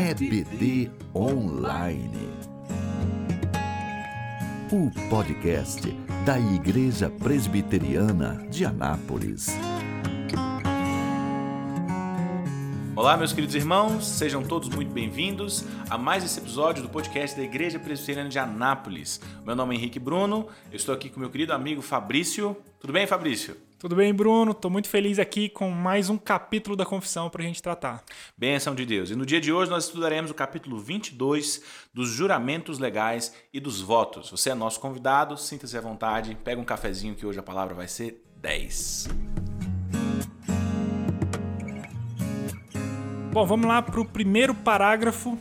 EBD Online. O podcast da Igreja Presbiteriana de Anápolis. Olá, meus queridos irmãos, sejam todos muito bem-vindos a mais esse episódio do podcast da Igreja Presbiteriana de Anápolis. Meu nome é Henrique Bruno, eu estou aqui com meu querido amigo Fabrício. Tudo bem, Fabrício? Tudo bem, Bruno? Estou muito feliz aqui com mais um capítulo da confissão para a gente tratar. Bênção de Deus. E no dia de hoje nós estudaremos o capítulo 22 dos juramentos legais e dos votos. Você é nosso convidado, sinta-se à vontade, pega um cafezinho que hoje a palavra vai ser 10. Bom, vamos lá para o primeiro parágrafo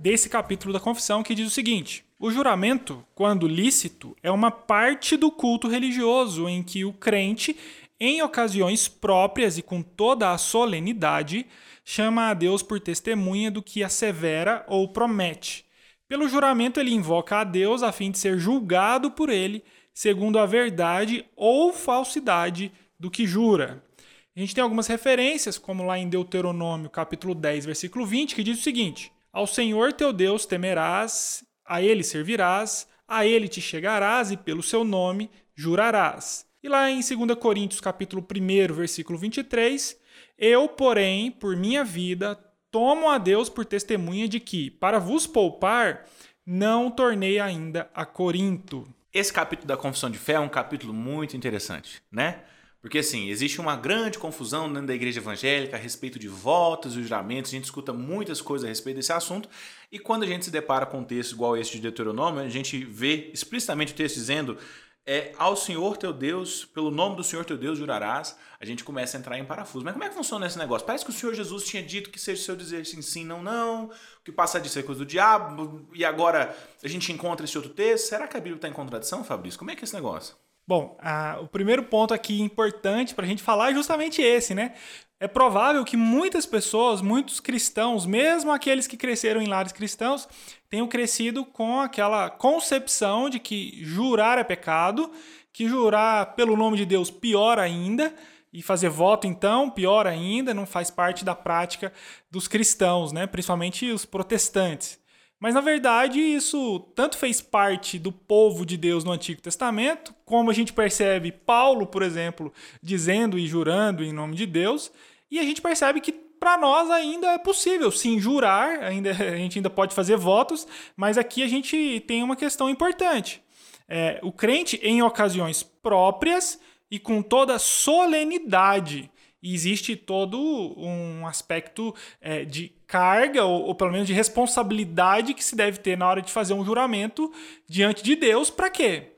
desse capítulo da confissão que diz o seguinte: O juramento, quando lícito, é uma parte do culto religioso em que o crente, em ocasiões próprias e com toda a solenidade, chama a Deus por testemunha do que assevera ou promete. Pelo juramento, ele invoca a Deus a fim de ser julgado por ele, segundo a verdade ou falsidade do que jura. A gente tem algumas referências, como lá em Deuteronômio, capítulo 10, versículo 20, que diz o seguinte: Ao Senhor teu Deus temerás, a ele servirás, a ele te chegarás e pelo seu nome jurarás. E lá em 2 Coríntios, capítulo 1, versículo 23, eu, porém, por minha vida, tomo a Deus por testemunha de que, para vos poupar, não tornei ainda a Corinto. Esse capítulo da confissão de fé é um capítulo muito interessante, né? Porque assim, existe uma grande confusão dentro da igreja evangélica a respeito de votos e juramentos, a gente escuta muitas coisas a respeito desse assunto, e quando a gente se depara com um texto igual esse de Deuteronômio, a gente vê explicitamente o texto dizendo é ao Senhor teu Deus, pelo nome do Senhor teu Deus jurarás, a gente começa a entrar em parafuso. Mas como é que funciona esse negócio? Parece que o Senhor Jesus tinha dito que seja o seu dizer sim, sim, não, não, o que passa disso é coisa do diabo, e agora a gente encontra esse outro texto. Será que a Bíblia está em contradição, Fabrício? Como é que é esse negócio? Bom, o primeiro ponto aqui importante para a gente falar é justamente esse, né? É provável que muitas pessoas, muitos cristãos, mesmo aqueles que cresceram em lares cristãos, tenham crescido com aquela concepção de que jurar é pecado, que jurar pelo nome de Deus pior ainda, e fazer voto então pior ainda, não faz parte da prática dos cristãos, né? Principalmente os protestantes. Mas na verdade, isso tanto fez parte do povo de Deus no Antigo Testamento, como a gente percebe Paulo, por exemplo, dizendo e jurando em nome de Deus, e a gente percebe que para nós ainda é possível sim jurar, ainda, a gente ainda pode fazer votos, mas aqui a gente tem uma questão importante. É, o crente, em ocasiões próprias e com toda solenidade, e existe todo um aspecto é, de carga, ou, ou, pelo menos de responsabilidade que se deve ter na hora de fazer um juramento diante de Deus. Para quê?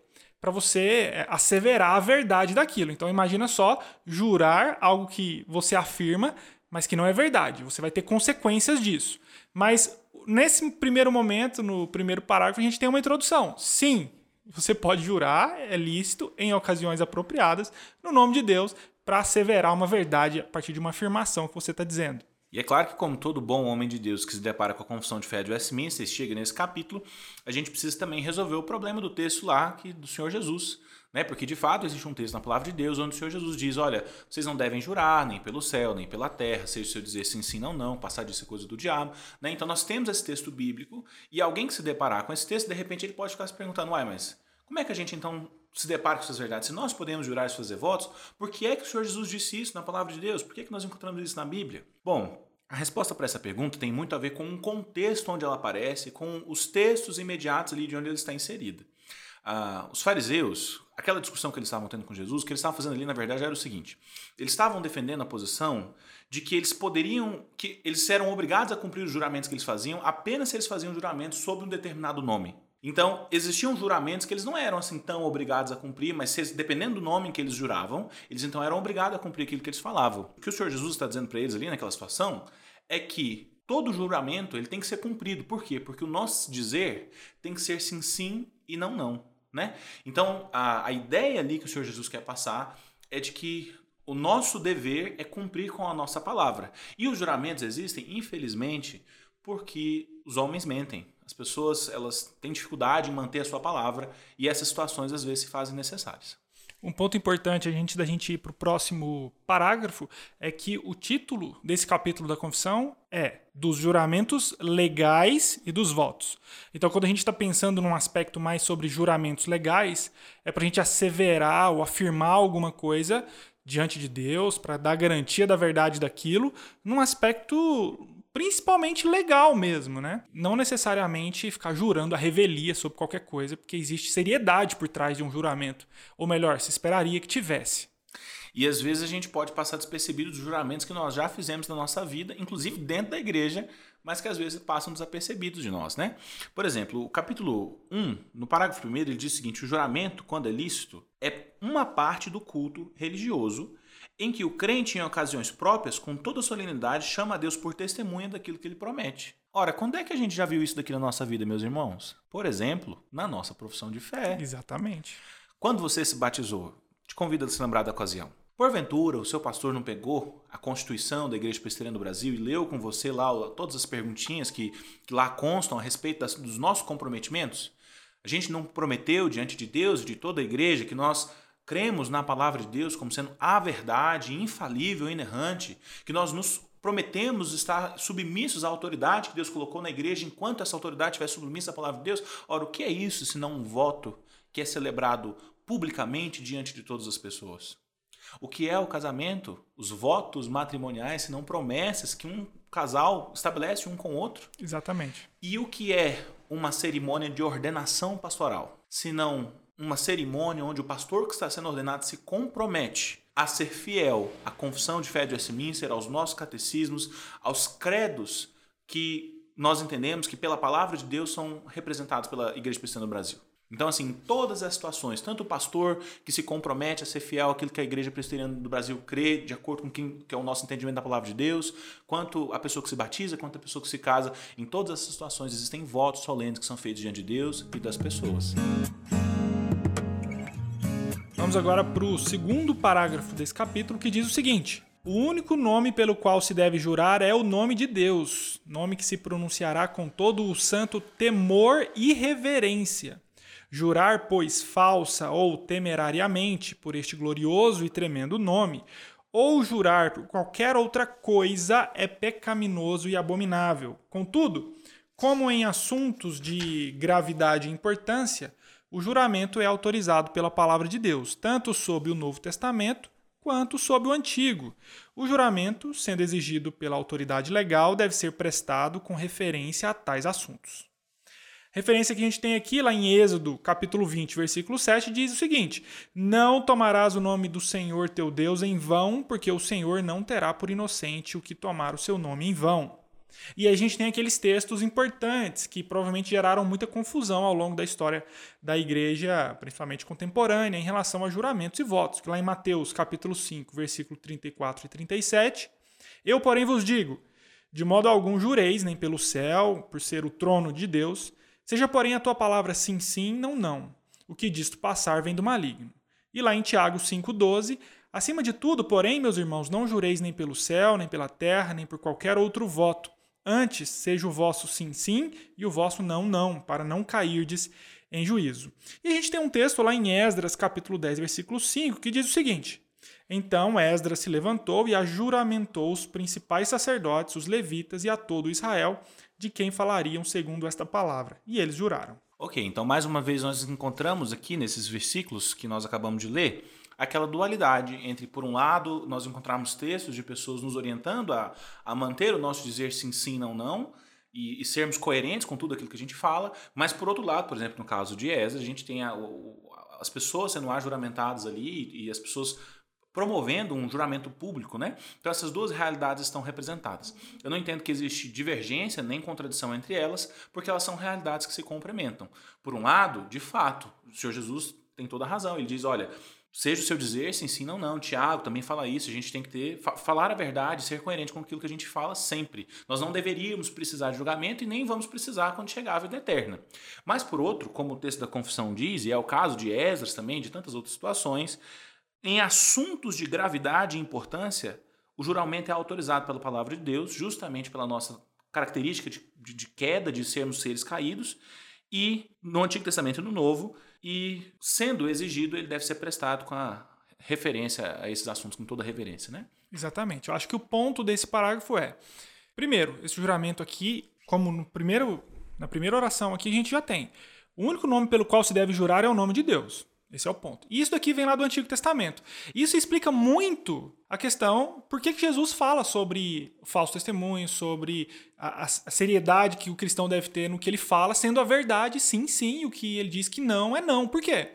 Para você é, asseverar a verdade daquilo. Então imagina só jurar algo que você afirma, mas que não é verdade. Você vai ter consequências disso. Mas nesse primeiro momento, no primeiro parágrafo, a gente tem uma introdução. Sim, você pode jurar, é lícito, em ocasiões apropriadas, no nome de Deus, para asseverar uma verdade a partir de uma afirmação que você está dizendo. E é claro que, como todo bom homem de Deus que se depara com a confissão de fé de Westminster, chega nesse capítulo, a gente precisa também resolver o problema do texto lá que, do Senhor Jesus. Né? Porque de fato existe um texto na palavra de Deus onde o Senhor Jesus diz: olha, vocês não devem jurar nem pelo céu, nem pela terra, seja o seu dizer sim, sim, não, não, passar disso é coisa do diabo. Né? Então nós temos esse texto bíblico e alguém que se deparar com esse texto, de repente ele pode ficar se perguntando: uai, mas como é que a gente então se depara com essas verdades? Se nós podemos jurar e fazer votos, por que é que o Senhor Jesus disse isso na palavra de Deus? Por que, é que nós encontramos isso na Bíblia? Bom, a resposta para essa pergunta tem muito a ver com o contexto onde ela aparece, com os textos imediatos ali de onde ela está inserida. Ah, os fariseus, aquela discussão que eles estavam tendo com Jesus, o que eles estavam fazendo ali, na verdade, era o seguinte: eles estavam defendendo a posição de que eles poderiam, que eles eram obrigados a cumprir os juramentos que eles faziam apenas se eles faziam juramentos sob um determinado nome. Então, existiam juramentos que eles não eram assim tão obrigados a cumprir, mas dependendo do nome que eles juravam, eles então eram obrigados a cumprir aquilo que eles falavam. O que o Senhor Jesus está dizendo para eles ali naquela situação é que todo juramento ele tem que ser cumprido. Por quê? Porque o nosso dizer tem que ser sim, sim e não, não. Né? Então, a, a ideia ali que o Senhor Jesus quer passar é de que o nosso dever é cumprir com a nossa palavra. E os juramentos existem, infelizmente, porque os homens mentem. As pessoas elas têm dificuldade em manter a sua palavra e essas situações às vezes se fazem necessárias. Um ponto importante a gente da gente ir para o próximo parágrafo é que o título desse capítulo da confissão é dos juramentos legais e dos votos. Então, quando a gente está pensando num aspecto mais sobre juramentos legais, é para a gente asseverar ou afirmar alguma coisa diante de Deus, para dar garantia da verdade daquilo, num aspecto principalmente legal mesmo, né? Não necessariamente ficar jurando a revelia sobre qualquer coisa, porque existe seriedade por trás de um juramento. Ou melhor, se esperaria que tivesse. E às vezes a gente pode passar despercebido dos juramentos que nós já fizemos na nossa vida, inclusive dentro da igreja, mas que às vezes passam desapercebidos de nós, né? Por exemplo, o capítulo 1, no parágrafo 1, ele diz o seguinte: o juramento, quando é lícito, é uma parte do culto religioso em que o crente, em ocasiões próprias, com toda solenidade, chama a Deus por testemunha daquilo que ele promete. Ora, quando é que a gente já viu isso daqui na nossa vida, meus irmãos? Por exemplo, na nossa profissão de fé. Exatamente. Quando você se batizou, te convido a se lembrar da ocasião. Porventura, o seu pastor não pegou a Constituição da Igreja Presbiteriana do Brasil e leu com você lá todas as perguntinhas que, que lá constam a respeito das, dos nossos comprometimentos? A gente não prometeu diante de Deus e de toda a igreja que nós cremos na palavra de Deus como sendo a verdade infalível e inerrante, que nós nos prometemos estar submissos à autoridade que Deus colocou na igreja enquanto essa autoridade estiver submissa à palavra de Deus. Ora, o que é isso se não um voto que é celebrado publicamente diante de todas as pessoas? O que é o casamento? Os votos matrimoniais, se não promessas que um casal estabelece um com o outro? Exatamente. E o que é uma cerimônia de ordenação pastoral? Se não uma cerimônia onde o pastor que está sendo ordenado se compromete a ser fiel à confissão de fé de Westminster, aos nossos catecismos, aos credos que nós entendemos que pela palavra de Deus são representados pela Igreja Cristã no Brasil. Então, assim, em todas as situações, tanto o pastor que se compromete a ser fiel àquilo que a Igreja Presbiteriana do Brasil crê, de acordo com quem, que é o nosso entendimento da palavra de Deus, quanto a pessoa que se batiza, quanto a pessoa que se casa, em todas essas situações existem votos solenes que são feitos diante de Deus e das pessoas. Vamos agora para o segundo parágrafo desse capítulo que diz o seguinte: O único nome pelo qual se deve jurar é o nome de Deus, nome que se pronunciará com todo o santo temor e reverência. Jurar, pois, falsa ou temerariamente por este glorioso e tremendo nome, ou jurar por qualquer outra coisa é pecaminoso e abominável. Contudo, como em assuntos de gravidade e importância, o juramento é autorizado pela palavra de Deus, tanto sob o Novo Testamento quanto sob o Antigo. O juramento, sendo exigido pela autoridade legal, deve ser prestado com referência a tais assuntos. Referência que a gente tem aqui, lá em Êxodo, capítulo 20, versículo 7, diz o seguinte: Não tomarás o nome do Senhor teu Deus em vão, porque o Senhor não terá por inocente o que tomar o seu nome em vão. E a gente tem aqueles textos importantes que provavelmente geraram muita confusão ao longo da história da igreja, principalmente contemporânea, em relação a juramentos e votos. Que lá em Mateus capítulo 5, versículo 34 e 37, eu, porém, vos digo: de modo algum jureis, nem pelo céu, por ser o trono de Deus, seja, porém, a tua palavra sim, sim, não, não. O que disto passar vem do maligno. E lá em Tiago 5,12, acima de tudo, porém, meus irmãos, não jureis nem pelo céu, nem pela terra, nem por qualquer outro voto Antes, seja o vosso sim, sim e o vosso não, não, para não cairdes em juízo. E a gente tem um texto lá em Esdras, capítulo 10, versículo 5, que diz o seguinte: Então Esdras se levantou e ajuramentou os principais sacerdotes, os levitas e a todo Israel, de quem falariam segundo esta palavra. E eles juraram. Ok, então mais uma vez nós encontramos aqui nesses versículos que nós acabamos de ler aquela dualidade entre, por um lado, nós encontrarmos textos de pessoas nos orientando a, a manter o nosso dizer sim, sim, não, não, e, e, sermos coerentes com tudo aquilo que a gente fala, mas por outro lado, por exemplo, no caso de Esdras, a gente tem a, o, as pessoas sendo juramentadas ali e, e as pessoas promovendo um juramento público, né? Então essas duas realidades estão representadas. Eu não entendo que existe divergência nem contradição entre elas, porque elas são realidades que se complementam. Por um lado, de fato, o Senhor Jesus tem toda a razão. Ele diz, olha, seja o seu dizer, se ensina ou não. Tiago também fala isso. A gente tem que ter fa falar a verdade, ser coerente com aquilo que a gente fala sempre. Nós não deveríamos precisar de julgamento e nem vamos precisar quando chegar a vida eterna. Mas por outro, como o texto da confissão diz, e é o caso de Esdras também, de tantas outras situações, em assuntos de gravidade e importância, o juramento é autorizado pela palavra de Deus, justamente pela nossa característica de, de, de queda, de sermos seres caídos. E no Antigo Testamento e no Novo, e, sendo exigido, ele deve ser prestado com a referência a esses assuntos, com toda reverência, né? Exatamente. Eu acho que o ponto desse parágrafo é, primeiro, esse juramento aqui, como no primeiro, na primeira oração aqui a gente já tem, o único nome pelo qual se deve jurar é o nome de Deus. Esse é o ponto. E isso daqui vem lá do Antigo Testamento. Isso explica muito a questão por que Jesus fala sobre falso testemunho, sobre a, a, seriedade que o cristão deve ter no que ele fala, sendo a verdade sim, sim, o que ele diz que não é não. Por quê?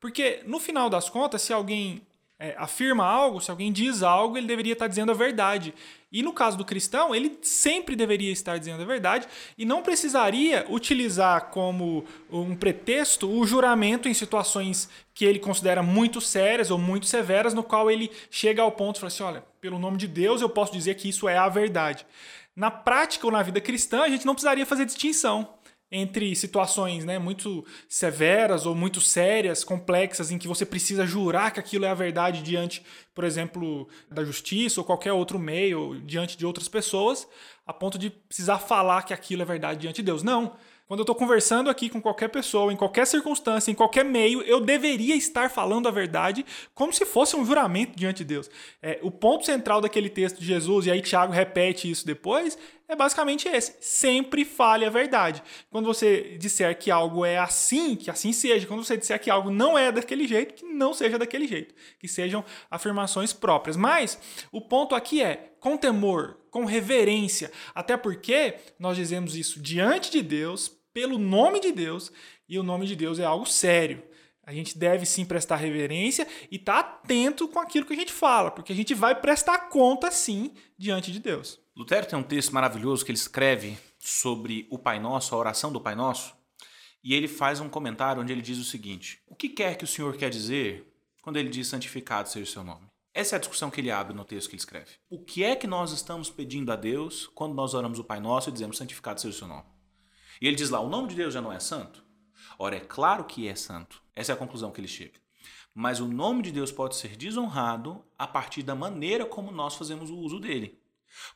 Porque no final das contas, se alguém é, afirma algo, se alguém diz algo, ele deveria estar dizendo a verdade. E no caso do cristão, ele sempre deveria estar dizendo a verdade e não precisaria utilizar como um pretexto o juramento em situações que ele considera muito sérias ou muito severas, no qual ele chega ao ponto e fala assim: olha, pelo nome de Deus eu posso dizer que isso é a verdade. Na prática ou na vida cristã, a gente não precisaria fazer distinção entre situações né, muito severas ou muito sérias, complexas, em que você precisa jurar que aquilo é a verdade diante, por exemplo, da justiça ou qualquer outro meio, diante de outras pessoas, a ponto de precisar falar que aquilo é verdade diante de Deus. Não. Quando eu estou conversando aqui com qualquer pessoa, em qualquer circunstância, em qualquer meio, eu deveria estar falando a verdade como se fosse um juramento diante de Deus. É, o ponto central daquele texto de Jesus, e aí Tiago repete isso depois, é basicamente esse. Sempre fale a verdade. Quando você disser que algo é assim, que assim seja. Quando você disser que algo não é daquele jeito, que não seja daquele jeito. Que sejam afirmações próprias. Mas o ponto aqui é com temor, com reverência. Até porque nós dizemos isso diante de Deus, pelo nome de Deus, e o nome de Deus é algo sério. A gente deve sim prestar reverência e estar tá atento com aquilo que a gente fala, porque a gente vai prestar conta sim diante de Deus. Lutero tem um texto maravilhoso que ele escreve sobre o Pai Nosso, a oração do Pai Nosso, e ele faz um comentário onde ele diz o seguinte: O que quer que o Senhor quer dizer quando ele diz santificado seja o seu nome? Essa é a discussão que ele abre no texto que ele escreve. O que é que nós estamos pedindo a Deus quando nós oramos o Pai Nosso e dizemos santificado seja o seu nome? E ele diz lá: o nome de Deus já não é santo? Ora, é claro que é santo. Essa é a conclusão que ele chega. Mas o nome de Deus pode ser desonrado a partir da maneira como nós fazemos o uso dele.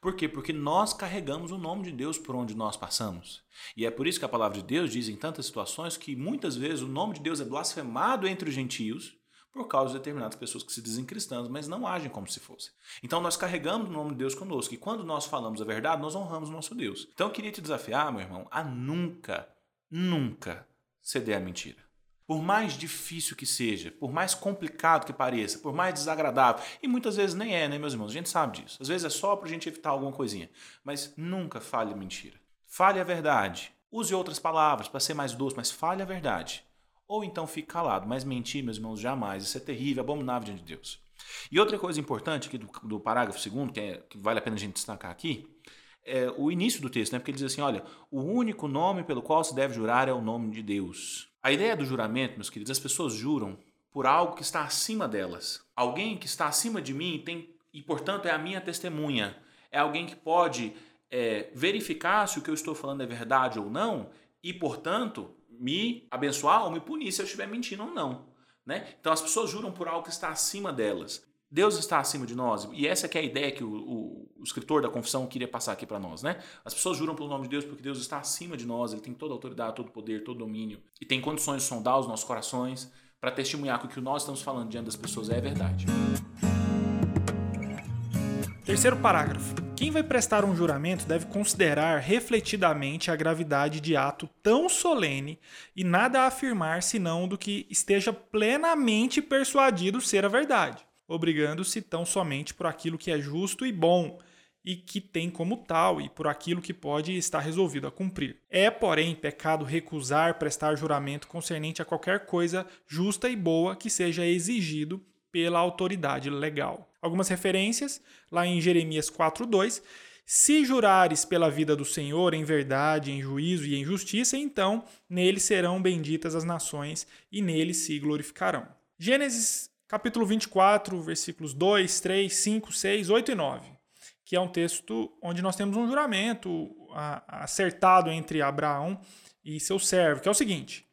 Por quê? Porque nós carregamos o nome de Deus por onde nós passamos. E é por isso que a palavra de Deus diz em tantas situações que muitas vezes o nome de Deus é blasfemado entre os gentios por causa de determinadas pessoas que se dizem cristãs, mas não agem como se fossem. Então nós carregamos o nome de Deus conosco. E quando nós falamos a verdade, nós honramos o nosso Deus. Então eu queria te desafiar, meu irmão, a nunca, nunca ceder à mentira. Por mais difícil que seja, por mais complicado que pareça, por mais desagradável, e muitas vezes nem é, né, meus irmãos? A gente sabe disso. Às vezes é só para a gente evitar alguma coisinha. Mas nunca fale mentira. Fale a verdade. Use outras palavras para ser mais doce, mas fale a verdade. Ou então fique calado. Mas mentir, meus irmãos, jamais. Isso é terrível, abominável diante de Deus. E outra coisa importante aqui do, do parágrafo segundo, que, é, que vale a pena a gente destacar aqui, é o início do texto, né? Porque ele diz assim: olha, o único nome pelo qual se deve jurar é o nome de Deus. A ideia do juramento, meus queridos, as pessoas juram por algo que está acima delas. Alguém que está acima de mim tem, e portanto é a minha testemunha. É alguém que pode é, verificar se o que eu estou falando é verdade ou não, e portanto me abençoar ou me punir se eu estiver mentindo ou não. Né? Então as pessoas juram por algo que está acima delas. Deus está acima de nós. E essa é a ideia que o, o, o, escritor da confissão queria passar aqui para nós. Né? As pessoas juram pelo nome de Deus porque Deus está acima de nós. Ele tem toda a autoridade, todo o poder, todo o domínio. E tem condições de sondar os nossos corações para testemunhar que o que nós estamos falando diante das pessoas é verdade. Terceiro parágrafo. Quem vai prestar um juramento deve considerar refletidamente a gravidade de ato tão solene e nada afirmar senão do que esteja plenamente persuadido ser a verdade obrigando-se tão somente por aquilo que é justo e bom e que tem como tal e por aquilo que pode estar resolvido a cumprir. É, porém, pecado recusar prestar juramento concernente a qualquer coisa justa e boa que seja exigido pela autoridade legal. Algumas referências, lá em Jeremias 4:2, se jurares pela vida do Senhor em verdade, em juízo e em justiça, então nele serão benditas as nações e nele se glorificarão. Gênesis capítulo 24, versículos 2, 3, 5, 6, 8 e 9, que é um texto onde nós temos um juramento acertado entre Abraão e seu servo, que é o seguinte: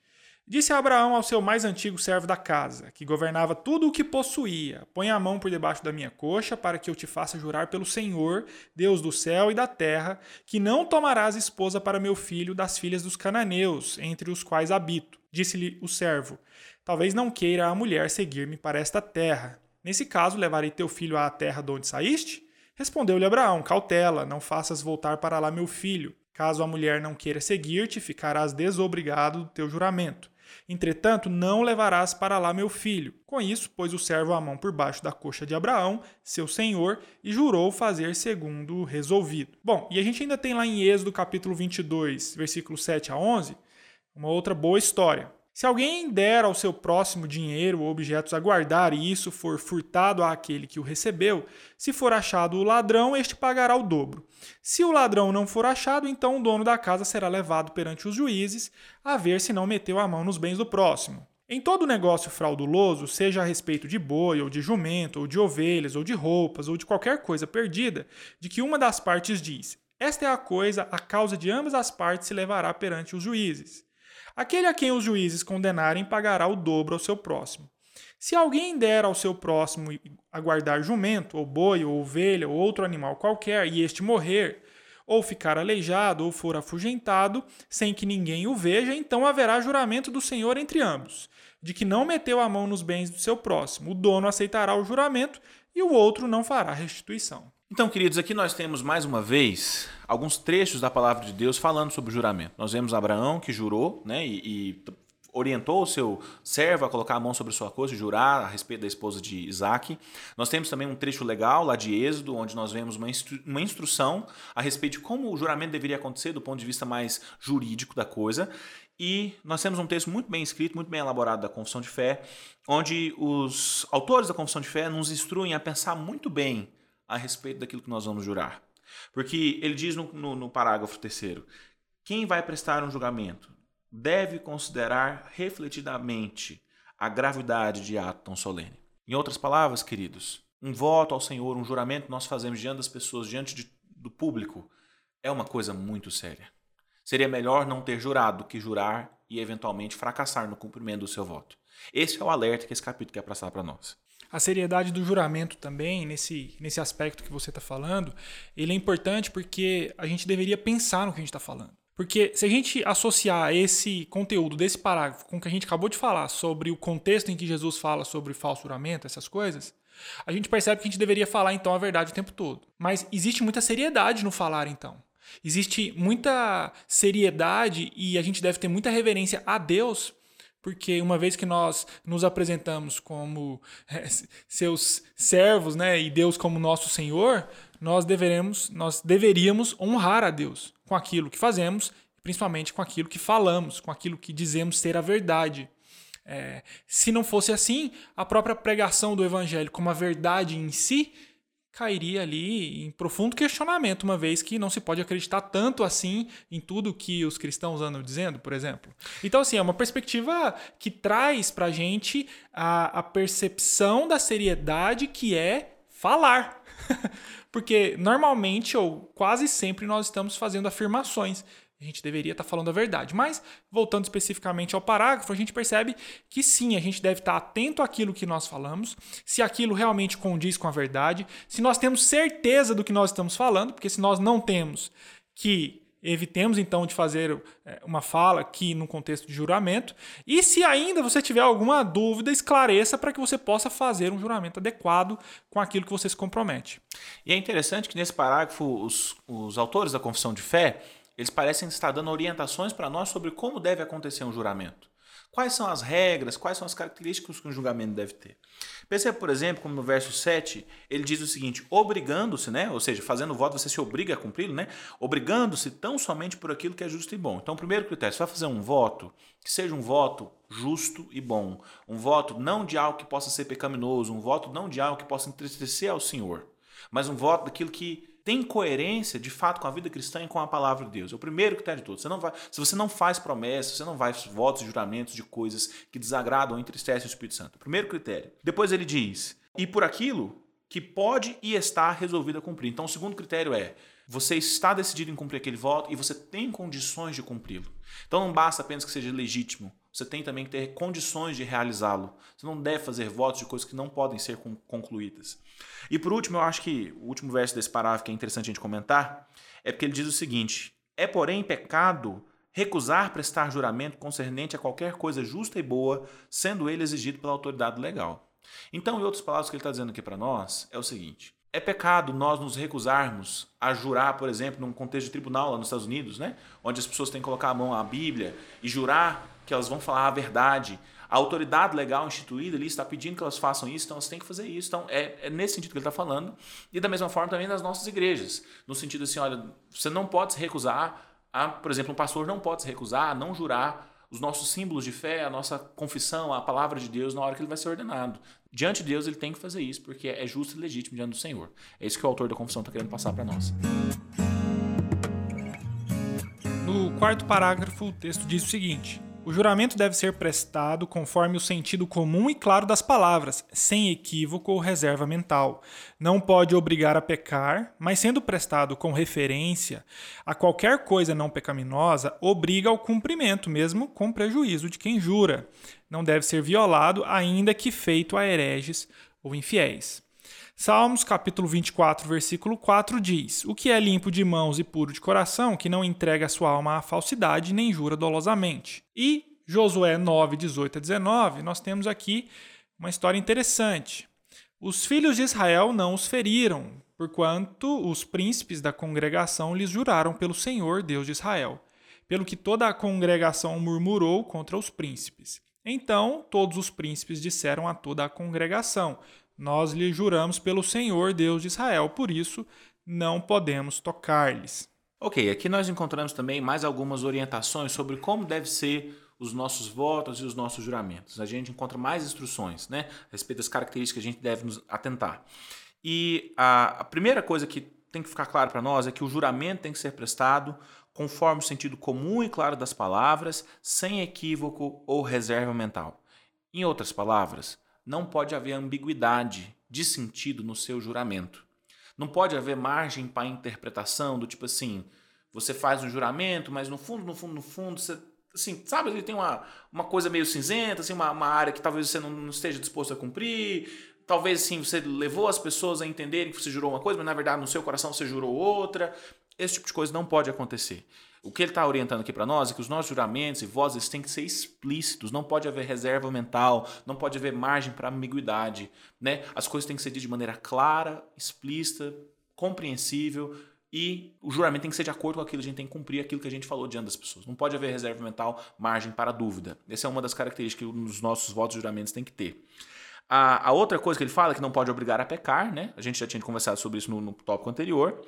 Disse Abraão ao seu mais antigo servo da casa, que governava tudo o que possuía: Põe a mão por debaixo da minha coxa, para que eu te faça jurar pelo Senhor, Deus do céu e da terra, que não tomarás esposa para meu filho das filhas dos cananeus, entre os quais habito. Disse-lhe o servo: Talvez não queira a mulher seguir-me para esta terra. Nesse caso, levarei teu filho à terra de onde saíste? Respondeu-lhe Abraão: Cautela, não faças voltar para lá meu filho. Caso a mulher não queira seguir-te, ficarás desobrigado do teu juramento. Entretanto, não levarás para lá meu filho. Com isso, pôs o servo a mão por baixo da coxa de Abraão, seu senhor, e jurou fazer segundo o resolvido. Bom, e a gente ainda tem lá em Êxodo capítulo 22, versículos 7 a 11, uma outra boa história. Se alguém der ao seu próximo dinheiro ou objetos a guardar e isso for furtado àquele que o recebeu, se for achado o ladrão, este pagará o dobro. Se o ladrão não for achado, então o dono da casa será levado perante os juízes a ver se não meteu a mão nos bens do próximo. Em todo negócio frauduloso, seja a respeito de boi, ou de jumento, ou de ovelhas, ou de roupas, ou de qualquer coisa perdida, de que uma das partes diz: Esta é a coisa, a causa de ambas as partes se levará perante os juízes. Aquele a quem os juízes condenarem pagará o dobro ao seu próximo. Se alguém der ao seu próximo a guardar jumento, ou boi, ou ovelha, ou outro animal qualquer, e este morrer, ou ficar aleijado, ou for afugentado, sem que ninguém o veja, então haverá juramento do Senhor entre ambos, de que não meteu a mão nos bens do seu próximo. O dono aceitará o juramento e o outro não fará restituição. Então, queridos, aqui nós temos mais uma vez alguns trechos da palavra de Deus falando sobre o juramento. Nós vemos Abraão que jurou, né, e, e orientou o seu servo a colocar a mão sobre sua coxa e jurar a respeito da esposa de Isaac. Nós temos também um trecho legal lá de Êxodo, onde nós vemos uma, instru uma instrução a respeito de como o juramento deveria acontecer do ponto de vista mais jurídico da coisa. E nós temos um texto muito bem escrito, muito bem elaborado da Confissão de Fé, onde os autores da Confissão de Fé nos instruem a pensar muito bem a respeito daquilo que nós vamos jurar. Porque ele diz no, no, no parágrafo terceiro: quem vai prestar um julgamento deve considerar refletidamente a gravidade de ato tão solene. Em outras palavras, queridos, um voto ao Senhor, um juramento que nós fazemos diante das pessoas, diante de, do público, é uma coisa muito séria. Seria melhor não ter jurado do que jurar e eventualmente fracassar no cumprimento do seu voto. Esse é o alerta que esse capítulo quer passar para nós a seriedade do juramento também, nesse, nesse aspecto que você está falando, ele é importante porque a gente deveria pensar no que a gente está falando. Porque se a gente associar esse conteúdo desse parágrafo com o que a gente acabou de falar sobre o contexto em que Jesus fala sobre falso juramento, essas coisas, a gente percebe que a gente deveria falar então a verdade o tempo todo. Mas existe muita seriedade no falar então. Existe muita seriedade e a gente deve ter muita reverência a Deus porque uma vez que nós nos apresentamos como é, seus servos, né, e Deus como nosso Senhor, nós deveremos, nós deveríamos honrar a Deus com aquilo que fazemos, principalmente com aquilo que falamos, com aquilo que dizemos ser a verdade. É, se não fosse assim, a própria pregação do Evangelho como a verdade em si cairia ali em profundo questionamento, uma vez que não se pode acreditar tanto assim em tudo que os cristãos andam dizendo, por exemplo. Então, assim, é uma perspectiva que traz para a gente a percepção da seriedade que é falar. Porque normalmente, ou quase sempre, nós estamos fazendo afirmações a gente deveria estar falando a verdade. Mas, voltando especificamente ao parágrafo, a gente percebe que sim, a gente deve estar atento àquilo que nós falamos, se aquilo realmente condiz com a verdade, se nós temos certeza do que nós estamos falando, porque se nós não temos, que evitemos então de fazer é, uma fala aqui no contexto de juramento. E se ainda você tiver alguma dúvida, esclareça para que você possa fazer um juramento adequado com aquilo que você se compromete. E é interessante que nesse parágrafo os, os autores da confissão de fé eles parecem estar dando orientações para nós sobre como deve acontecer um juramento. Quais são as regras, quais são as características que um julgamento deve ter. Perceba, por exemplo, como no verso 7, ele diz o seguinte: obrigando-se, né? ou seja, fazendo o voto, você se obriga a cumpri-lo, né? obrigando-se tão somente por aquilo que é justo e bom. Então, o primeiro critério, você vai fazer um voto, que seja um voto justo e bom, um voto não de algo que possa ser pecaminoso, um voto não de algo que possa entristecer ao Senhor, mas um voto daquilo que tem coerência de fato com a vida cristã e com a palavra de Deus. É o primeiro critério de todos. Você não vai, se você não faz promessas, você não vai votos juramentos de coisas que desagradam ou entristecem o Espírito Santo. Primeiro critério. Depois ele diz: e por aquilo que pode e está resolvido a cumprir. Então, o segundo critério é: você está decidido em cumprir aquele voto e você tem condições de cumpri-lo. Então, não basta apenas que seja legítimo, você tem também que ter condições de realizá-lo. Você não deve fazer votos de coisas que não podem ser concluídas. E por último, eu acho que o último verso desse parágrafo que é interessante a gente comentar é porque ele diz o seguinte: É, porém, pecado recusar prestar juramento concernente a qualquer coisa justa e boa, sendo ele exigido pela autoridade legal. Então, em outras palavras, o que ele está dizendo aqui para nós é o seguinte: é pecado nós nos recusarmos a jurar, por exemplo, num contexto de tribunal lá nos Estados Unidos, né? onde as pessoas têm que colocar a mão à Bíblia e jurar que elas vão falar a verdade. A autoridade legal instituída ali está pedindo que elas façam isso, então elas têm que fazer isso. Então, é, é nesse sentido que ele está falando. E da mesma forma também nas nossas igrejas. No sentido assim, olha, você não pode se recusar a, por exemplo, um pastor não pode se recusar a não jurar os nossos símbolos de fé, a nossa confissão, a palavra de Deus na hora que ele vai ser ordenado. Diante de Deus, ele tem que fazer isso, porque é justo e legítimo diante do Senhor. É isso que o autor da confissão está querendo passar para nós. No quarto parágrafo, o texto diz o seguinte: o juramento deve ser prestado conforme o sentido comum e claro das palavras, sem equívoco ou reserva mental. Não pode obrigar a pecar, mas sendo prestado com referência a qualquer coisa não pecaminosa, obriga ao cumprimento, mesmo com prejuízo de quem jura. Não deve ser violado, ainda que feito a hereges ou infiéis. Salmos capítulo 24, versículo 4 diz: O que é limpo de mãos e puro de coração, que não entrega sua alma à falsidade nem jura dolosamente. E Josué 9, 18 a 19, nós temos aqui uma história interessante. Os filhos de Israel não os feriram, porquanto os príncipes da congregação lhes juraram pelo Senhor, Deus de Israel, pelo que toda a congregação murmurou contra os príncipes. Então todos os príncipes disseram a toda a congregação: nós lhe juramos pelo Senhor Deus de Israel, por isso não podemos tocar-lhes. Ok, aqui nós encontramos também mais algumas orientações sobre como deve ser os nossos votos e os nossos juramentos. A gente encontra mais instruções né, a respeito das características que a gente deve nos atentar. E a, a primeira coisa que tem que ficar claro para nós é que o juramento tem que ser prestado conforme o sentido comum e claro das palavras, sem equívoco ou reserva mental. Em outras palavras, não pode haver ambiguidade de sentido no seu juramento. Não pode haver margem para interpretação do tipo assim, você faz um juramento, mas no fundo, no fundo, no fundo, você, assim, sabe, ele tem uma, uma coisa meio cinzenta, assim, uma, uma área que talvez você não, não esteja disposto a cumprir, talvez assim, você levou as pessoas a entenderem que você jurou uma coisa, mas na verdade no seu coração você jurou outra. Esse tipo de coisa não pode acontecer. O que ele está orientando aqui para nós é que os nossos juramentos e vozes têm que ser explícitos, não pode haver reserva mental, não pode haver margem para ambiguidade. Né? As coisas têm que ser ditas de maneira clara, explícita, compreensível e o juramento tem que ser de acordo com aquilo, a gente tem que cumprir aquilo que a gente falou diante das pessoas. Não pode haver reserva mental, margem para dúvida. Essa é uma das características que os nossos votos e juramentos têm que ter. A, a, outra coisa que ele fala é que não pode obrigar a pecar, né? A gente já tinha conversado sobre isso no, no tópico anterior.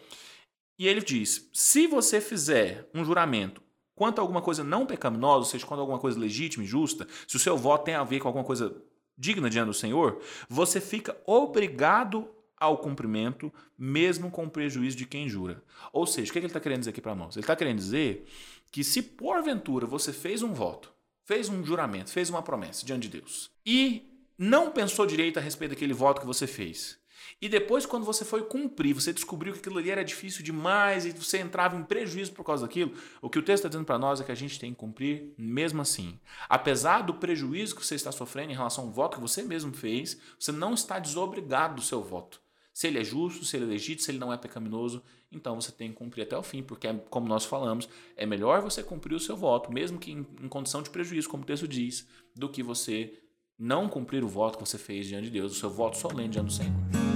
E ele diz: se você fizer um juramento quanto a alguma coisa não pecaminosa, ou seja, quanto a alguma coisa legítima e justa, se o seu voto tem a ver com alguma coisa digna diante do Senhor, você fica obrigado ao cumprimento, mesmo com o prejuízo de quem jura. Ou seja, o que ele está querendo dizer aqui para nós? Ele está querendo dizer que se porventura você fez um voto, fez um juramento, fez uma promessa diante de Deus e não pensou direito a respeito daquele voto que você fez, e depois, quando você foi cumprir, você descobriu que aquilo ali era difícil demais e você entrava em prejuízo por causa daquilo, o que o texto está dizendo para nós é que a gente tem que cumprir mesmo assim. Apesar do prejuízo que você está sofrendo em relação ao voto que você mesmo fez, você não está desobrigado do seu voto. Se ele é justo, se ele é legítimo, se ele não é pecaminoso, então você tem que cumprir até o fim, porque, como nós falamos, é melhor você cumprir o seu voto, mesmo que em, em condição de prejuízo, como o texto diz, do que você não cumprir o voto que você fez diante de Deus, o seu voto solene diante do Senhor.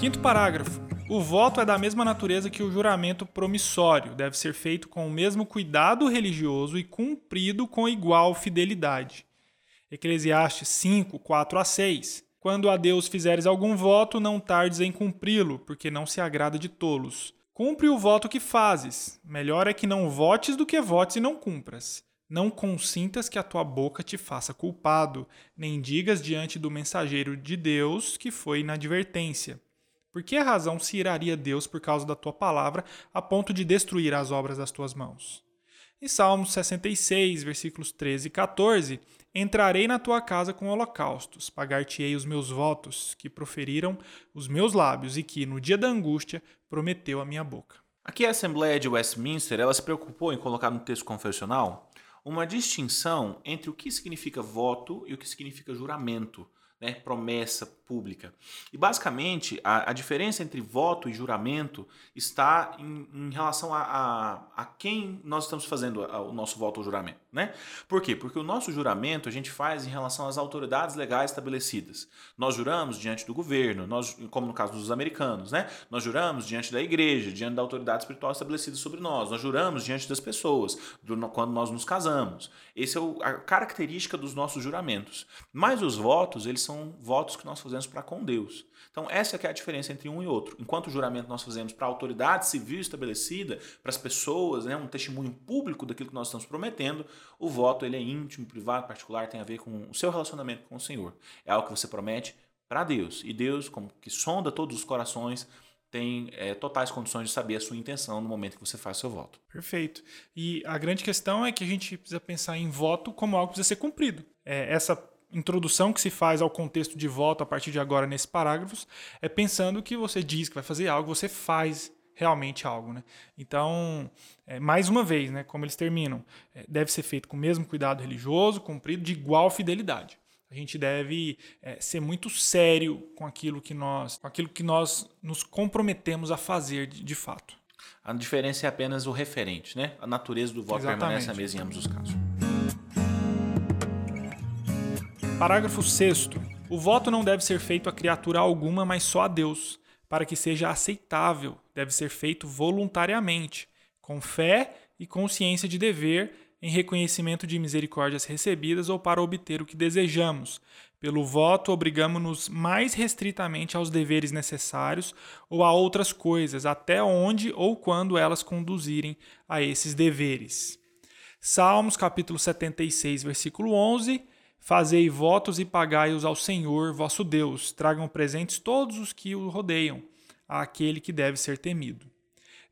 Quinto parágrafo. O voto é da mesma natureza que o juramento promissório, deve ser feito com o mesmo cuidado religioso e cumprido com igual fidelidade. Eclesiastes 5, 4 a 6. Quando a Deus fizeres algum voto, não tardes em cumpri-lo, porque não se agrada de tolos. Cumpre o voto que fazes. Melhor é que não votes do que votes e não cumpras. Não consintas que a tua boca te faça culpado, nem digas diante do mensageiro de Deus que foi na advertência por que razão se iraria Deus por causa da tua palavra, a ponto de destruir as obras das tuas mãos? Em Salmos 66, versículos 13 e 14, Entrarei na tua casa com holocaustos, pagar-te-ei os meus votos, que proferiram os meus lábios e que, no dia da angústia, prometeu a minha boca. Aqui a Assembleia de Westminster ela se preocupou em colocar no texto confessional uma distinção entre o que significa voto e o que significa juramento né? promessa pública. E basicamente a, a, diferença entre voto e juramento está em, em relação a, a, a, quem nós estamos fazendo o nosso voto ou juramento. Né? Por quê? Porque o nosso juramento a gente faz em relação às autoridades legais estabelecidas. Nós juramos diante do governo, nós, como no caso dos americanos, né? nós juramos diante da igreja, diante da autoridade espiritual estabelecida sobre nós, nós juramos diante das pessoas, do, quando nós nos casamos. Essa é a característica dos nossos juramentos. Mas os votos, eles são votos que nós fazemos para com Deus. Então, essa é, é a diferença entre um e outro. Enquanto o juramento nós fazemos para a autoridade civil estabelecida, para as pessoas, né, um testemunho público daquilo que nós estamos prometendo, o voto ele é íntimo, privado, particular, tem a ver com o seu relacionamento com o Senhor. É algo que você promete para Deus. E Deus, como que sonda todos os corações, tem é, totais condições de saber a sua intenção no momento que você faz seu voto. Perfeito. E a grande questão é que a gente precisa pensar em voto como algo que precisa ser cumprido. É, essa introdução que se faz ao contexto de voto a partir de agora nesses parágrafos é pensando que você diz que vai fazer algo, você faz realmente algo, né? Então, é, mais uma vez, né, como eles terminam, é, deve ser feito com o mesmo cuidado religioso, cumprido de igual fidelidade. A gente deve é, ser muito sério com aquilo que nós, com aquilo que nós nos comprometemos a fazer de, de fato. A diferença é apenas o referente, né? A natureza do voto Exatamente. permanece a mesma em ambos os casos. Parágrafo 6 O voto não deve ser feito a criatura alguma, mas só a Deus, para que seja aceitável. Deve ser feito voluntariamente, com fé e consciência de dever, em reconhecimento de misericórdias recebidas ou para obter o que desejamos. Pelo voto, obrigamos-nos mais restritamente aos deveres necessários ou a outras coisas, até onde ou quando elas conduzirem a esses deveres. Salmos capítulo 76, versículo 11 Fazei votos e pagai-os ao Senhor vosso Deus. Tragam presentes todos os que o rodeiam, àquele que deve ser temido.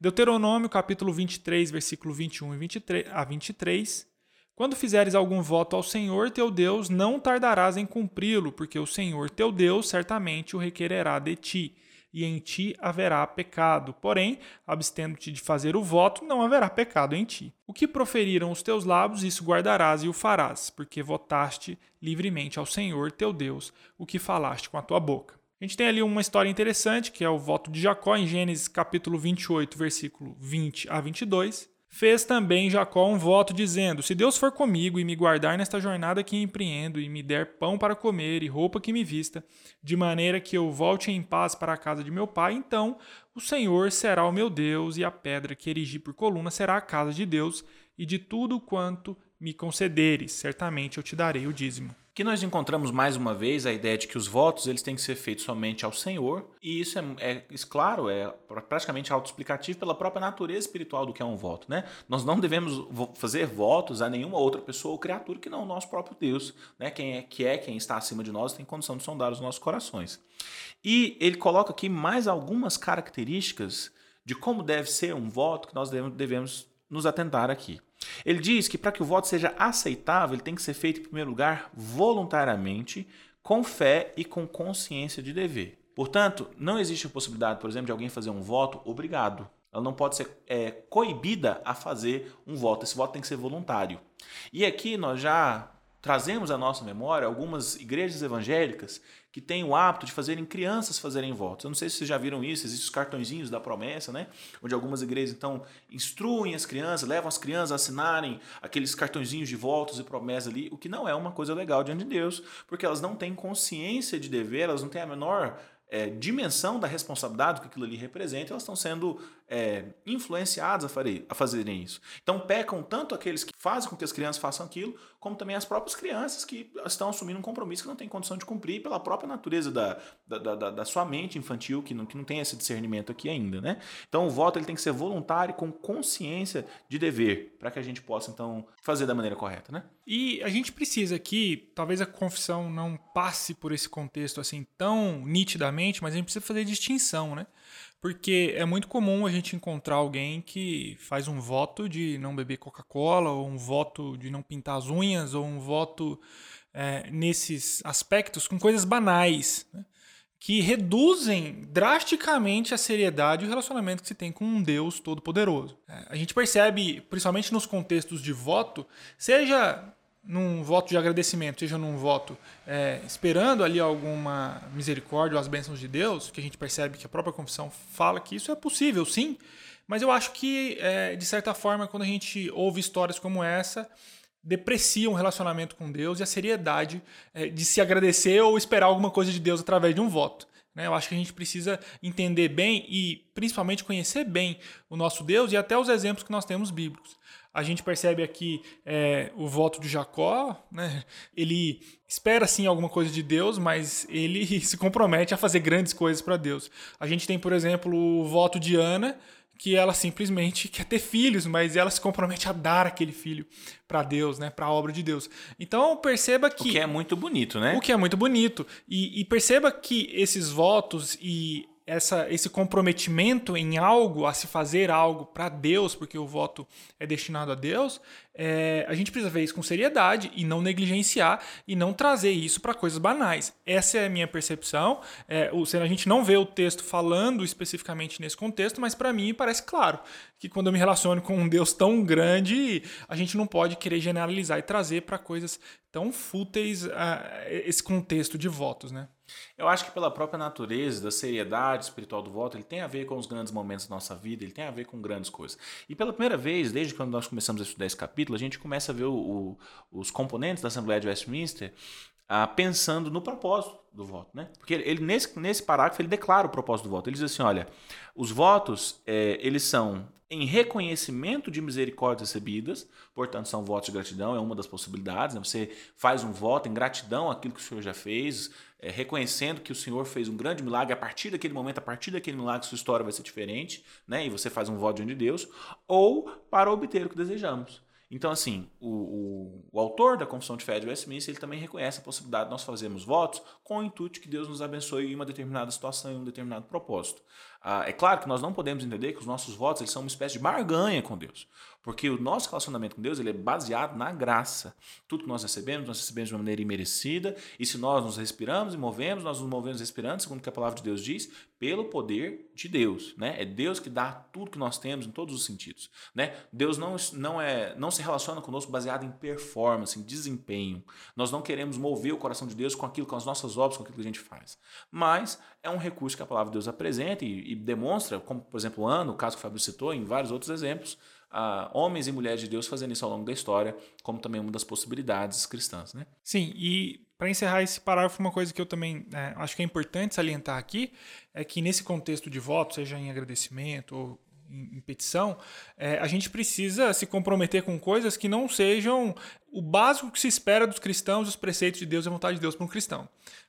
Deuteronômio, capítulo 23, versículo 21 e 23, a 23. Quando fizeres algum voto ao Senhor teu Deus, não tardarás em cumpri-lo, porque o Senhor teu Deus certamente o requererá de ti e em ti haverá pecado. Porém, abstendo-te de fazer o voto, não haverá pecado em ti. O que proferiram os teus lábios, isso guardarás e o farás, porque votaste livremente ao Senhor teu Deus o que falaste com a tua boca. A gente tem ali uma história interessante, que é o voto de Jacó em Gênesis capítulo 28, versículo 20 a 22. Fez também Jacó um voto, dizendo: Se Deus for comigo e me guardar nesta jornada que empreendo, e me der pão para comer e roupa que me vista, de maneira que eu volte em paz para a casa de meu pai, então o Senhor será o meu Deus, e a pedra que erigi por coluna será a casa de Deus, e de tudo quanto me concederes, certamente eu te darei o dízimo. Que nós encontramos mais uma vez a ideia de que os votos eles têm que ser feitos somente ao Senhor, e isso é, é claro, é praticamente autoexplicativo pela própria natureza espiritual do que é um voto. Né? Nós não devemos fazer votos a nenhuma outra pessoa ou criatura que não o nosso próprio Deus. Né? Quem é que é quem está acima de nós tem condição de sondar os nossos corações. E ele coloca aqui mais algumas características de como deve ser um voto que nós devemos nos atentar aqui. Ele diz que para que o voto seja aceitável, ele tem que ser feito, em primeiro lugar, voluntariamente, com fé e com consciência de dever. Portanto, não existe a possibilidade, por exemplo, de alguém fazer um voto obrigado. Ela não pode ser é, coibida a fazer um voto. Esse voto tem que ser voluntário. E aqui nós já trazemos à nossa memória algumas igrejas evangélicas que têm o hábito de fazerem crianças fazerem votos. Eu não sei se vocês já viram isso, existem os cartõezinhos da promessa, né? Onde algumas igrejas então instruem as crianças, levam as crianças a assinarem aqueles cartõezinhos de votos e promessas ali, o que não é uma coisa legal diante de Deus, porque elas não têm consciência de dever, elas não têm a menor é, dimensão da responsabilidade que aquilo ali representa, elas estão sendo é, influenciados a, a fazerem isso. Então pecam tanto aqueles que fazem com que as crianças façam aquilo, como também as próprias crianças que estão assumindo um compromisso que não têm condição de cumprir pela própria natureza da, da, da, da sua mente infantil, que não, que não tem esse discernimento aqui ainda. Né? Então o voto ele tem que ser voluntário, com consciência de dever, para que a gente possa então fazer da maneira correta. Né? E a gente precisa aqui, talvez a confissão não passe por esse contexto assim tão nitidamente, mas a gente precisa fazer distinção, né? Porque é muito comum a gente encontrar alguém que faz um voto de não beber Coca-Cola, ou um voto de não pintar as unhas, ou um voto é, nesses aspectos com coisas banais, né? que reduzem drasticamente a seriedade e o relacionamento que se tem com um Deus todo-poderoso. É, a gente percebe, principalmente nos contextos de voto, seja num voto de agradecimento, seja num voto é, esperando ali alguma misericórdia ou as bênçãos de Deus, que a gente percebe que a própria confissão fala que isso é possível, sim. Mas eu acho que, é, de certa forma, quando a gente ouve histórias como essa, deprecia um relacionamento com Deus e a seriedade é, de se agradecer ou esperar alguma coisa de Deus através de um voto. Né? Eu acho que a gente precisa entender bem e principalmente conhecer bem o nosso Deus e até os exemplos que nós temos bíblicos. A gente percebe aqui é, o voto de Jacó, né? ele espera sim alguma coisa de Deus, mas ele se compromete a fazer grandes coisas para Deus. A gente tem, por exemplo, o voto de Ana, que ela simplesmente quer ter filhos, mas ela se compromete a dar aquele filho para Deus, né, para a obra de Deus. Então perceba que o que é muito bonito, né? O que é muito bonito e, e perceba que esses votos e essa, esse comprometimento em algo, a se fazer algo para Deus, porque o voto é destinado a Deus, é, a gente precisa ver isso com seriedade e não negligenciar e não trazer isso para coisas banais. Essa é a minha percepção. É, a gente não vê o texto falando especificamente nesse contexto, mas para mim parece claro que quando eu me relaciono com um Deus tão grande, a gente não pode querer generalizar e trazer para coisas tão fúteis uh, esse contexto de votos, né? Eu acho que pela própria natureza da seriedade espiritual do voto, ele tem a ver com os grandes momentos da nossa vida, ele tem a ver com grandes coisas. E pela primeira vez, desde quando nós começamos a estudar esse capítulo, a gente começa a ver o, o, os componentes da Assembleia de Westminster ah, pensando no propósito do voto, né? Porque ele nesse, nesse parágrafo ele declara o propósito do voto. Ele diz assim, olha, os votos é, eles são em reconhecimento de misericórdias recebidas, portanto são votos de gratidão, é uma das possibilidades. Né? Você faz um voto em gratidão àquilo que o Senhor já fez, é, reconhecendo que o Senhor fez um grande milagre, a partir daquele momento, a partir daquele milagre, sua história vai ser diferente, né? e você faz um voto diante de Deus, ou para obter o que desejamos. Então, assim, o, o, o, autor da Confissão de Fé de Westminster ele também reconhece a possibilidade de nós fazermos votos com o intuito que Deus nos abençoe em uma determinada situação, em um determinado propósito. Ah, é claro que nós não podemos entender que os nossos votos eles são uma espécie de barganha com Deus. Porque o nosso relacionamento com Deus ele é baseado na graça. Tudo que nós recebemos, nós recebemos de uma maneira imerecida. E se nós nos respiramos e movemos, nós nos movemos respirando, segundo o que a palavra de Deus diz, pelo poder de Deus. Né? É Deus que dá tudo que nós temos em todos os sentidos. Né? Deus não, não, é, não se relaciona conosco baseado em performance, em desempenho. Nós não queremos mover o coração de Deus com aquilo, com as nossas obras, com aquilo que a gente faz. Mas é um recurso que a palavra de Deus apresenta e, e demonstra, como por exemplo o ano, o caso que o Fábio citou, em vários outros exemplos homens e mulheres de Deus fazendo isso ao longo da história, como também uma das possibilidades cristãs. Né? Sim, e para encerrar esse parágrafo, uma coisa que eu também é, acho que é importante salientar aqui é que nesse contexto de voto, seja em agradecimento ou em, petição, é, a gente precisa se comprometer com coisas que não sejam o básico que se espera dos cristãos, os preceitos de Deus e a vontade de Deus para um cristão.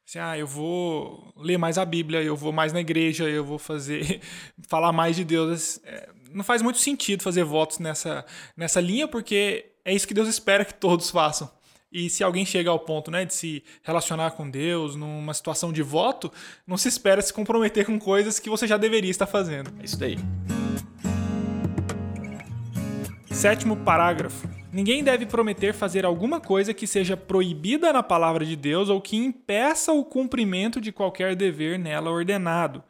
Assim, ah, eu vou ler mais a Bíblia, eu vou mais na igreja, eu vou fazer falar mais de Deus. É, não faz muito sentido fazer votos nessa, nessa linha, porque é isso que Deus espera que todos façam. E se alguém chega ao ponto né, de se relacionar com Deus numa situação de voto, não se espera se comprometer com coisas que você já deveria estar fazendo. É isso daí. Sétimo parágrafo. Ninguém deve prometer fazer alguma coisa que seja proibida na palavra de Deus ou que impeça o cumprimento de qualquer dever nela ordenado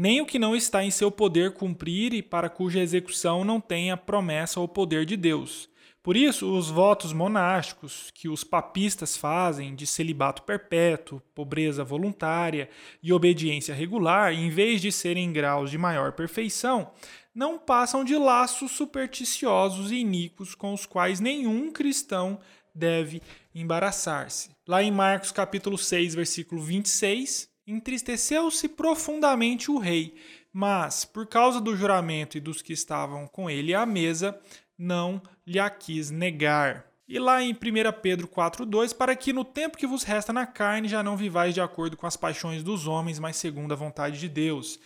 nem o que não está em seu poder cumprir e para cuja execução não tenha promessa ou poder de Deus. Por isso, os votos monásticos que os papistas fazem de celibato perpétuo, pobreza voluntária e obediência regular, em vez de serem graus de maior perfeição, não passam de laços supersticiosos e iníquos com os quais nenhum cristão deve embaraçar-se. Lá em Marcos capítulo 6, versículo 26, Entristeceu-se profundamente o rei, mas, por causa do juramento e dos que estavam com ele à mesa, não lhe a quis negar. E lá em 1 Pedro 4,2, para que no tempo que vos resta na carne já não vivais de acordo com as paixões dos homens, mas segundo a vontade de Deus.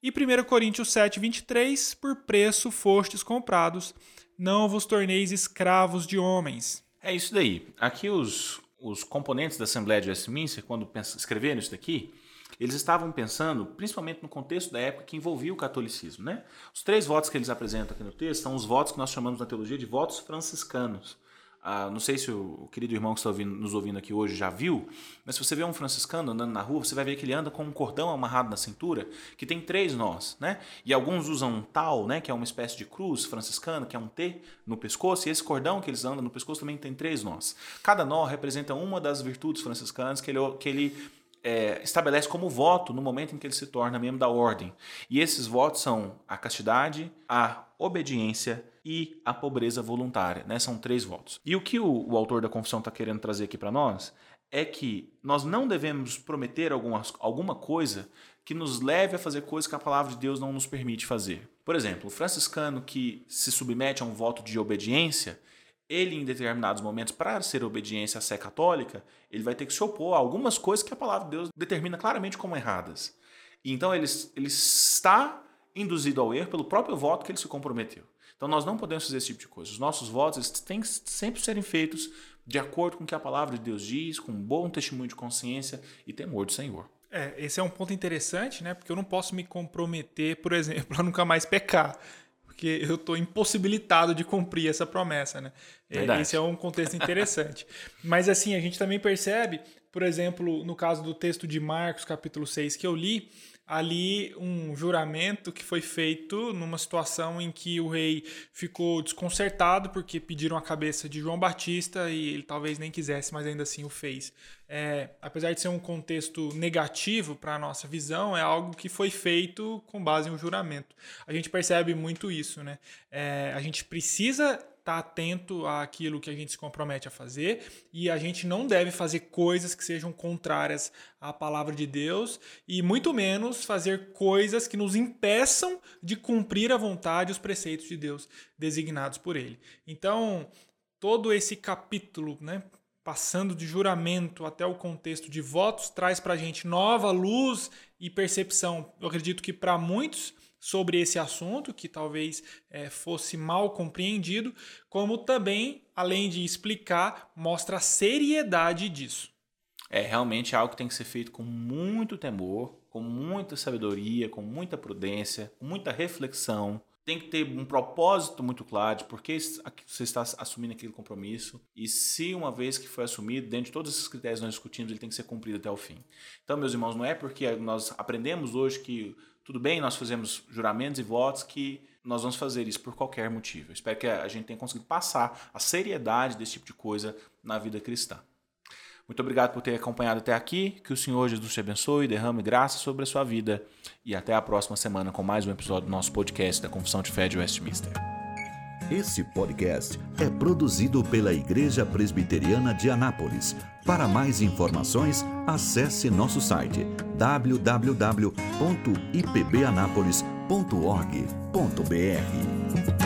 E 1 Coríntios 7, 23, por preço fostes comprados, não vos torneis escravos de homens. É isso daí. Aqui os, os componentes da Assembleia de Westminster, quando escreveram isso daqui, eles estavam pensando, principalmente no contexto da época que envolvia o catolicismo. Né? Os três votos que eles apresentam aqui no texto são os votos que nós chamamos na teologia de votos franciscanos. ah, não sei se o querido irmão que está ouvindo, nos ouvindo aqui hoje já viu, mas se você vê um franciscano andando na rua, você vai ver que ele anda com um cordão amarrado na cintura que tem três nós, né? E alguns usam um tal, né, que é uma espécie de cruz franciscana, que é um T no pescoço, e esse cordão que eles andam no pescoço também tem três nós. Cada nó representa uma das virtudes franciscanas que ele, que ele é, estabelece como voto no momento em que ele se torna membro da ordem. E esses votos são a castidade, a obediência e a pobreza voluntária. Né? São três votos. E o que o, o autor da confissão está querendo trazer aqui para nós é que nós não devemos prometer algumas, alguma coisa que nos leve a fazer coisas que a palavra de Deus não nos permite fazer. Por exemplo, o franciscano que se submete a um voto de obediência, ele, em determinados momentos, para ser obediência à sé católica, ele vai ter que se opor a algumas coisas que a palavra de Deus determina claramente como erradas. Então ele, ele está induzido ao erro pelo próprio voto que ele se comprometeu. Então nós não podemos fazer esse tipo de coisa. Os nossos votos têm que sempre serem feitos de acordo com o que a palavra de Deus diz, com um bom testemunho de consciência e temor do Senhor. É, esse é um ponto interessante, né? Porque eu não posso me comprometer, por exemplo, a nunca mais pecar. Porque eu estou impossibilitado de cumprir essa promessa, né? É, Verdade. Esse é um contexto interessante. Mas assim, a gente também percebe, por exemplo, no caso do texto de Marcos, capítulo 6, que eu li, ali um juramento que foi feito numa situação em que o rei ficou desconcertado porque pediram a cabeça de João Batista e ele talvez nem quisesse, mas ainda assim o fez. É, apesar de ser um contexto negativo para a nossa visão, é algo que foi feito com base em um juramento. A gente percebe muito isso, né? É, a gente precisa estar tá atento àquilo que a gente se compromete a fazer e a gente não deve fazer coisas que sejam contrárias à palavra de Deus e muito menos fazer coisas que nos impeçam de cumprir a vontade e os preceitos de Deus designados por ele. Então, todo esse capítulo, né, passando de juramento até o contexto de votos, traz para a gente nova luz e percepção. Eu acredito que para muitos sobre esse assunto, que talvez é, fosse mal compreendido, como também, além de explicar, mostra a seriedade disso. É realmente algo que tem que ser feito com muito temor, com muita sabedoria, com muita prudência, com muita reflexão. Tem que ter um propósito muito claro de por que você está assumindo aquele compromisso e se uma vez que foi assumido, dentro de todos esses critérios que nós discutimos, ele tem que ser cumprido até o fim. Então, meus irmãos, não é porque nós aprendemos hoje que tudo bem, nós fazemos juramentos e votos que nós vamos fazer isso por qualquer motivo. Eu espero que a gente tenha conseguido passar a seriedade desse tipo de coisa na vida cristã. Muito obrigado por ter acompanhado até aqui. Que o Senhor Jesus te abençoe, derrame graça sobre a sua vida. E até a próxima semana com mais um episódio do nosso podcast da Confissão de Fé de Westminster. Esse podcast é produzido pela Igreja Presbiteriana de Anápolis. Para mais informações, acesse nosso site www.ipbanapolis.org.br.